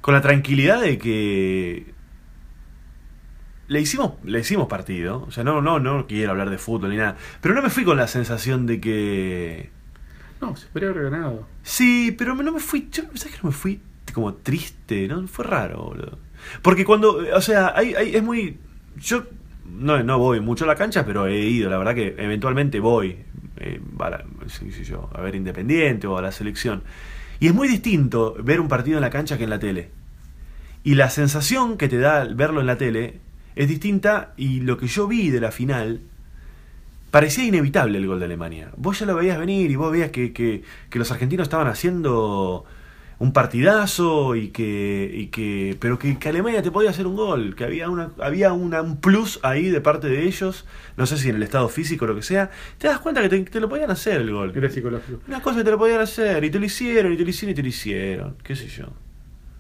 con la tranquilidad de que le hicimos le hicimos partido, o sea, no no no quiero hablar de fútbol ni nada, pero no me fui con la sensación de que No, se podría haber ganado. Sí, pero no me fui. Yo, ¿Sabes que no me fui como triste? ¿no? Fue raro, boludo. Porque cuando. O sea, hay, hay- es muy. Yo no, no voy mucho a la cancha, pero he ido. La verdad que eventualmente voy. eh, a, la- sí, sí, yo, a ver Independiente o a la selección. Y es muy distinto ver un partido en la cancha que en la tele. Y la sensación que te da verlo en la tele es distinta. Y lo que yo vi de la final parecía inevitable el gol de Alemania. Vos ya lo veías venir y vos veías que, que- que los argentinos estaban haciendo un partidazo y que, y que pero que, que Alemania te podía hacer un gol, que había una había una- un plus ahí de parte de ellos, no sé si en el estado físico o lo que sea, te das cuenta que te, te lo podían hacer el gol. Era psicológico. Una cosa que te lo podían hacer y te lo hicieron y te lo hicieron y te lo hicieron, qué sé yo.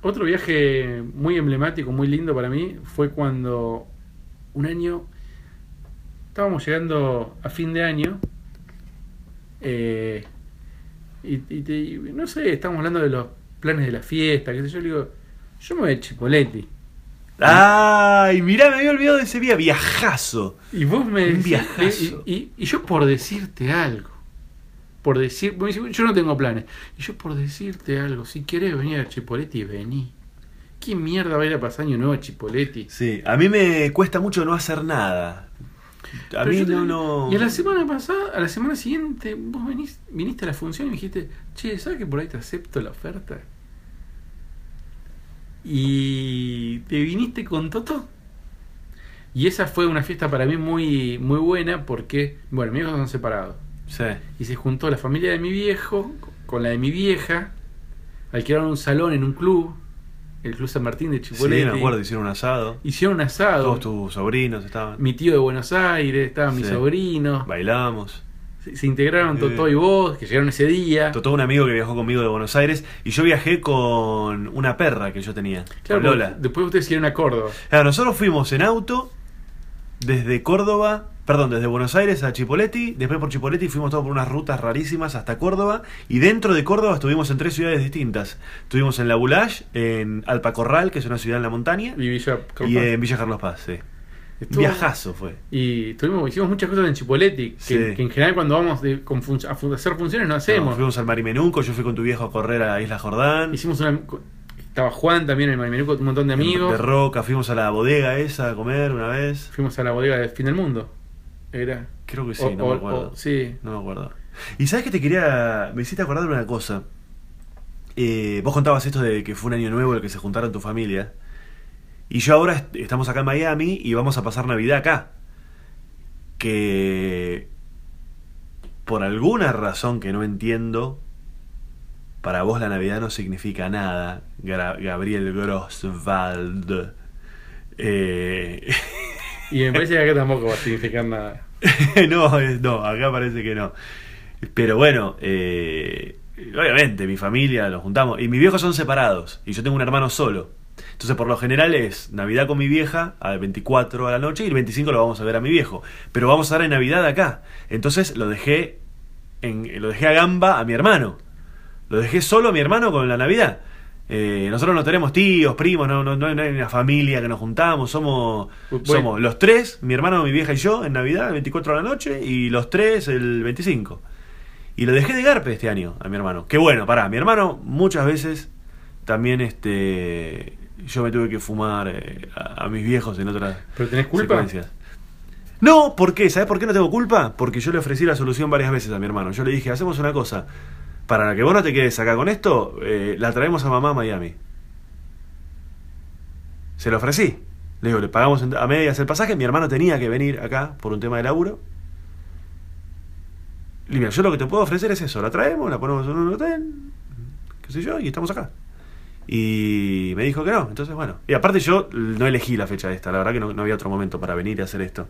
Otro viaje muy emblemático, muy lindo para mí, fue cuando un año estábamos llegando a fin de año eh, y, y no sé, estábamos hablando de los planes de la fiesta, qué sé yo, le digo, yo me voy a Chipoletti. Ay, mirá, me había olvidado de ese día, viajazo. Y vos me Un decís- viajazo. y, y- y yo por decirte algo, por decir, me yo no tengo planes, y yo por decirte algo, si querés venir a Chipoletti, vení. ¿Qué mierda va a ir a pasar año nuevo a Chipoletti? Sí, a mí me cuesta mucho no hacer nada. A Pero mí no. Y a la semana pasada, a la semana siguiente, vos venís, viniste a la función y me dijiste, che, ¿sabes que por ahí te acepto la oferta? Y te viniste con Toto. Y esa fue una fiesta para mí muy, muy buena porque, bueno, mis hijos son separados. Sí. Y se juntó la familia de mi viejo con la de mi vieja. Alquilaron un salón en un club, el Club San Martín de Sí, Chipoleti. me acuerdo, hicieron un asado. Hicieron un asado. Todos tus sobrinos estaban. Mi tío de Buenos Aires, estaban mis Sí. sobrinos. Bailamos. Se, integraron Eh. Totó y vos, que llegaron ese día. Totó un amigo que viajó conmigo de Buenos Aires y yo viajé con una perra que yo tenía, Claro, con Lola. después ustedes hicieron a Córdoba. Claro, nosotros fuimos en auto desde Córdoba, perdón, desde Buenos Aires a Chipoleti, después por Chipoleti fuimos todos por unas rutas rarísimas hasta Córdoba y dentro de Córdoba estuvimos en tres ciudades distintas. Estuvimos en La Bulash, en Alpacorral, que es una ciudad en la montaña, Y Villa y en Villa Carlos Paz, sí. Estuvo- Viajazo fue. Y tuvimos, hicimos muchas cosas en Chipoletti, que, Sí. que en general cuando vamos de, con fun- a hacer funciones no No, hacemos. fuimos al Marimenuco, yo fui con tu viejo a correr a Isla Jordán. Hicimos una. Estaba Juan también en el con un montón de amigos. De Roca, fuimos a la bodega esa a comer una vez. Fuimos a la bodega del fin del mundo. Era. Creo que sí, O- no o- me acuerdo. o- sí. No me acuerdo. Y sabes que te quería. Me hiciste acordar de una cosa. Eh, vos contabas esto de que fue un año nuevo el que se juntaron tu familia. Y yo ahora est- estamos acá en Miami y vamos a pasar Navidad acá. Que. Por alguna razón que no entiendo. Para vos la Navidad no significa nada. Gra- Gabriel Grosswald. Eh. Y me parece que acá tampoco va a significar nada. no, es- no, acá parece que no. Pero bueno, eh, obviamente mi familia los juntamos. Y mis viejos son separados. Y yo tengo un hermano solo. Entonces por lo general es Navidad con mi vieja al 24 a la noche y el 25 lo vamos a ver a mi viejo. Pero vamos a dar en Navidad acá. Entonces lo dejé, en, lo dejé a gamba a mi hermano. Lo dejé solo a mi hermano con la Navidad. Eh, nosotros no tenemos tíos, primos, no, no, no hay una familia que nos juntamos, somos, Bueno. somos los tres, mi hermano, mi vieja y yo, en Navidad, el 24 de la noche, y los tres el 25. Y lo dejé de garpe este año a mi hermano. Que bueno, pará, mi hermano muchas veces también este yo me tuve que fumar eh, a, a mis viejos en otras ¿Pero tenés culpa? secuencias. No, ¿por qué? ¿Sabes por qué no tengo culpa? Porque yo le ofrecí la solución varias veces a mi hermano. Yo le dije, hacemos una cosa. Para que vos no te quedes acá con esto, eh, la traemos a mamá a Miami. Se lo ofrecí. Le digo, le pagamos a medias el pasaje. Mi hermano tenía que venir acá por un tema de laburo. Y mira, yo lo que te puedo ofrecer es eso. La traemos, la ponemos en un hotel, qué sé yo, y estamos acá. Y me dijo que no. Entonces, bueno. Y aparte yo no elegí la fecha esta. La verdad que no, no había otro momento para venir a hacer esto.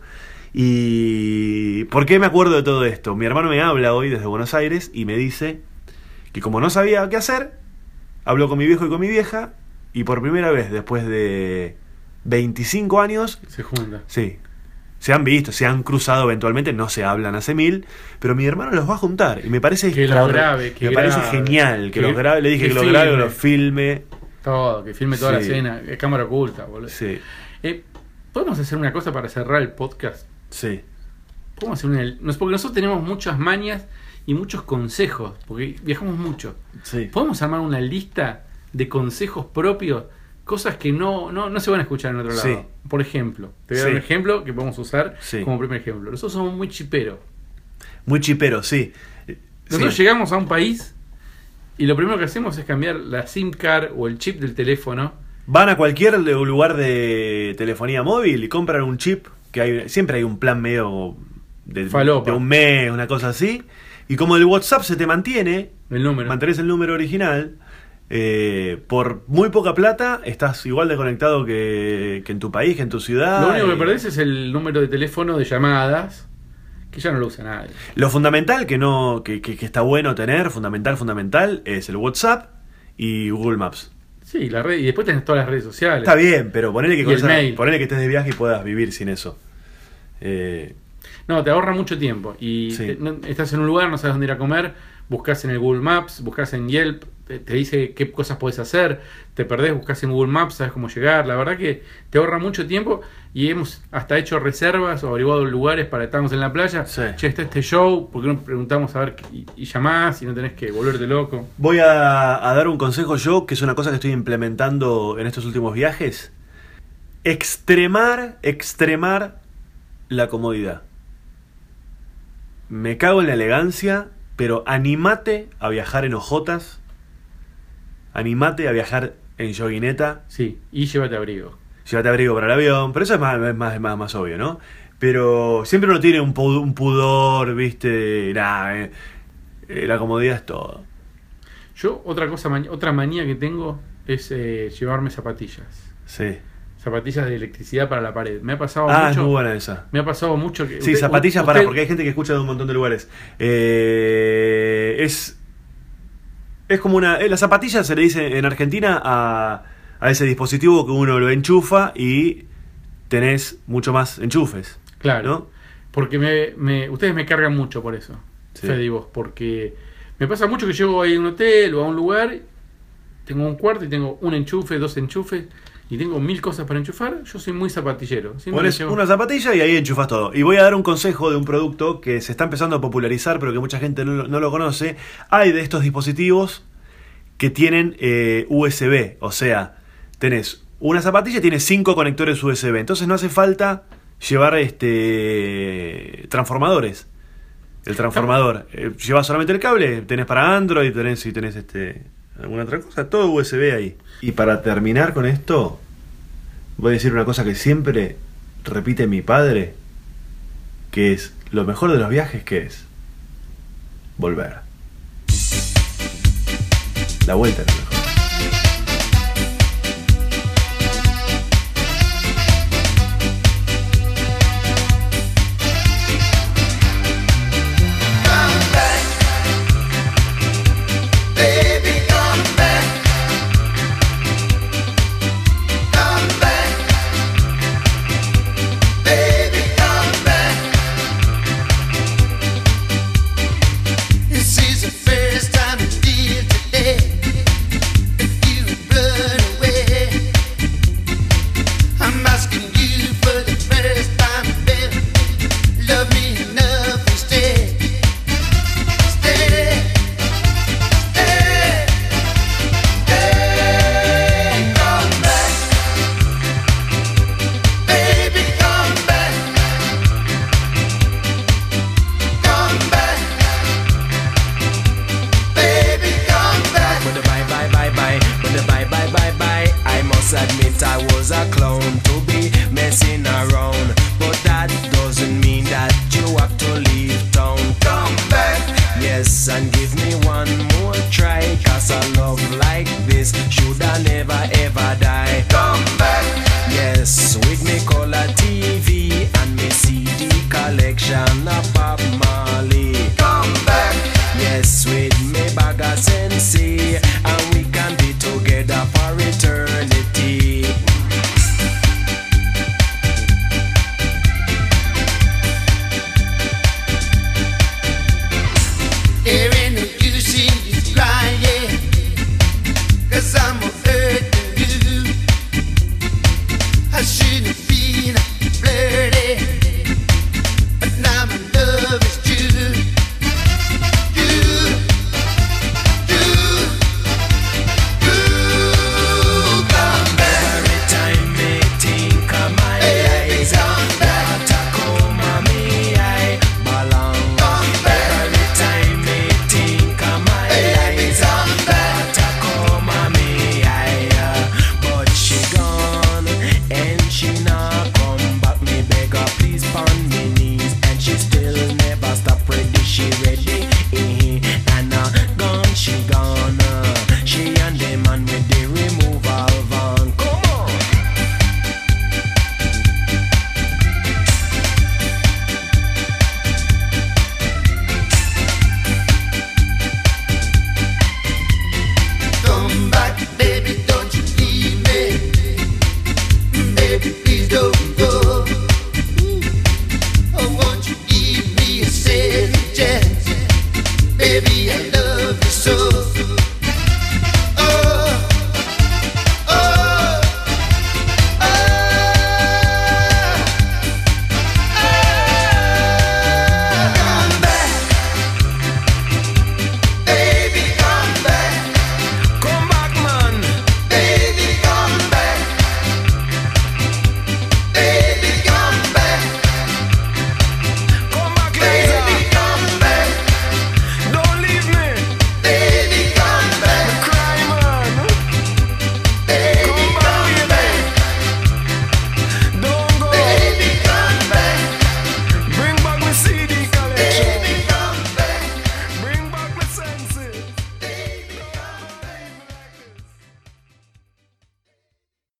Y... ¿Por qué me acuerdo de todo esto? Mi hermano me habla hoy desde Buenos Aires y me dice que como no sabía qué hacer, habló con mi viejo y con mi vieja y por primera vez después de 25 años, Se junta. sí, se han visto, se han cruzado eventualmente, no se hablan hace mil, pero mi hermano los va a juntar y me parece Que los extraordin- grabe, que me parece genial que, Que- los grabe, le dije que que, los grabe, filme. los filme, Todo, que filme toda la escena. Es cámara oculta, boludo. sí, Eh, ¿Podemos hacer una cosa para cerrar el podcast? sí, Podemos hacer una. Porque nosotros tenemos muchas mañas y muchos consejos. Porque viajamos mucho. sí. ¿Podemos armar una lista de consejos propios? Cosas que no, no, no se van a escuchar en otro lado. Sí. Por ejemplo, te voy a dar Sí. un ejemplo que podemos usar Sí. como primer ejemplo. Nosotros somos muy chiperos. Muy chipero, sí. Nosotros llegamos a un país y lo primero que hacemos es cambiar la SIM card o el chip del teléfono. Van a cualquier lugar de telefonía móvil y compran un chip, que hay, siempre hay un plan medio de, de un mes, una cosa así. Y como el WhatsApp se te mantiene, El número. mantenés el número original, eh, por muy poca plata estás igual de conectado que, que en tu país, que en tu ciudad. Lo único que perdés es el número de teléfono de llamadas, que ya no lo usa nadie. Lo fundamental que no que, que- que está bueno tener, fundamental, fundamental, es el WhatsApp y Google Maps. Sí, la red, y después tenés todas las redes sociales. Está bien, pero ponele que, con esa- ponele que estés de viaje y puedas vivir sin eso. Eh, No, te ahorra mucho tiempo. Y Sí. te- no- estás en un lugar, no sabes dónde ir a comer, buscas en el Google Maps, buscas en Yelp, te, te dice qué cosas puedes hacer, te perdés, buscas en Google Maps, sabes cómo llegar. La verdad que te ahorra mucho tiempo y hemos hasta hecho reservas o averiguado lugares para estarnos en la playa. Sí. Che, está este show, ¿por qué no preguntamos a ver y, y llamás y no tenés que volverte loco? Voy a, a dar un consejo yo, que es una cosa que estoy implementando en estos últimos viajes. Extremar, extremar la comodidad. Me cago en la elegancia, pero animate a viajar en ojotas. Animate a viajar en yoguineta. Sí, y llévate abrigo. Llévate abrigo para el avión, pero eso es más, es más, es más, más obvio, ¿no? Pero siempre uno tiene un, pu- un pudor, ¿viste? Nah, eh, eh, la comodidad es todo. Yo, otra cosa, otra manía que tengo es eh, llevarme zapatillas. Sí. zapatillas de electricidad para la pared. Me ha pasado Ah, es mucho. muy buena esa. Me ha pasado mucho que. Sí, usted- zapatillas usted- para, porque hay gente que escucha de un montón de lugares. Eh, es. Es como una. eh, la zapatilla se le dice en Argentina a, a ese dispositivo que uno lo enchufa y tenés mucho más enchufes. Claro. ¿no? Porque me, me- ustedes me cargan mucho por eso, Sí. Fede y vos, porque me pasa mucho que llego ahí a un hotel o a un lugar, tengo un cuarto y tengo un enchufe, dos enchufes, y tengo mil cosas para enchufar, yo soy muy zapatillero. Pones llevo- una zapatilla y ahí enchufas todo. Y voy a dar un consejo de un producto que se está empezando a popularizar, pero que mucha gente no, lo- no lo conoce. Hay de estos dispositivos que tienen eh, USB, o sea, tenés una zapatilla y tiene cinco conectores USB. Entonces no hace falta llevar este transformadores. El transformador. Eh, llevas solamente el cable, tenés para Android, tenés si tenés este alguna otra cosa, todo USB ahí. Y para terminar con esto, voy a decir una cosa que siempre repite mi padre, que es lo mejor de los viajes que es volver. La vuelta es